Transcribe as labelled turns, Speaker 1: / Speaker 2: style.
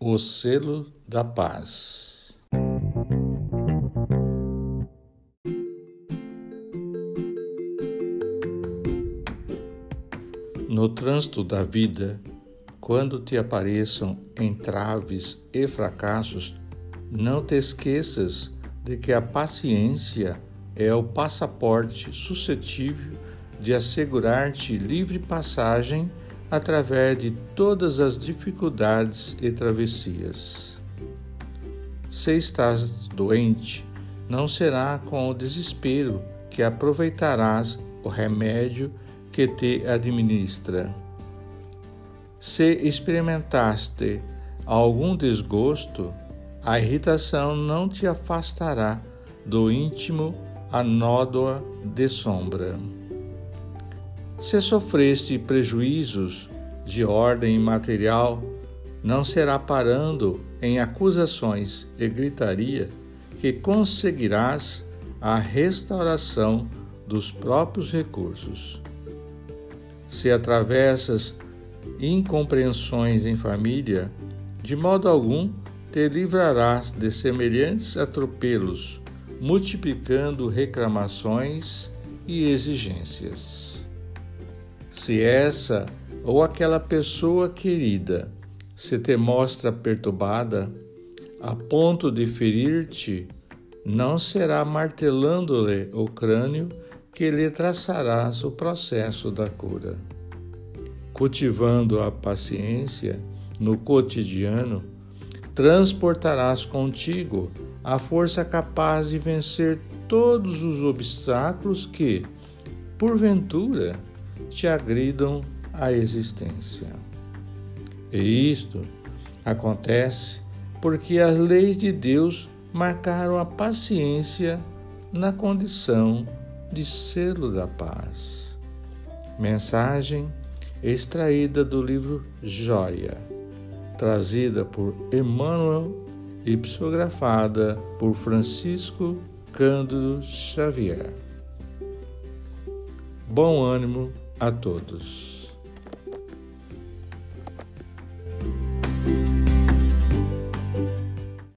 Speaker 1: O selo da paz. No trânsito da vida, quando te apareçam entraves e fracassos, não te esqueças de que a paciência é o passaporte suscetível de assegurar-te livre passagem através de todas as dificuldades e travessias. Se estás doente, não será com o desespero que aproveitarás o remédio que te administra. Se experimentaste algum desgosto, a irritação não te afastará do íntimo a nódoa de sombra. Se sofreste prejuízos de ordem material, não será parando em acusações e gritaria que conseguirás a restauração dos próprios recursos. Se atravessas incompreensões em família, de modo algum te livrarás de semelhantes atropelos, multiplicando reclamações e exigências. Se essa ou aquela pessoa querida se te mostra perturbada a ponto de ferir-te, não será martelando-lhe o crânio que lhe traçarás o processo da cura. Cultivando a paciência no cotidiano, transportarás contigo a força capaz de vencer todos os obstáculos que, porventura, te agridam a existência. E isto acontece porque as leis de Deus marcaram a paciência na condição de selo da paz. Mensagem extraída do livro Joia, trazida por Emmanuel e psicografada por Francisco Cândido Xavier. Bom ânimo a todos.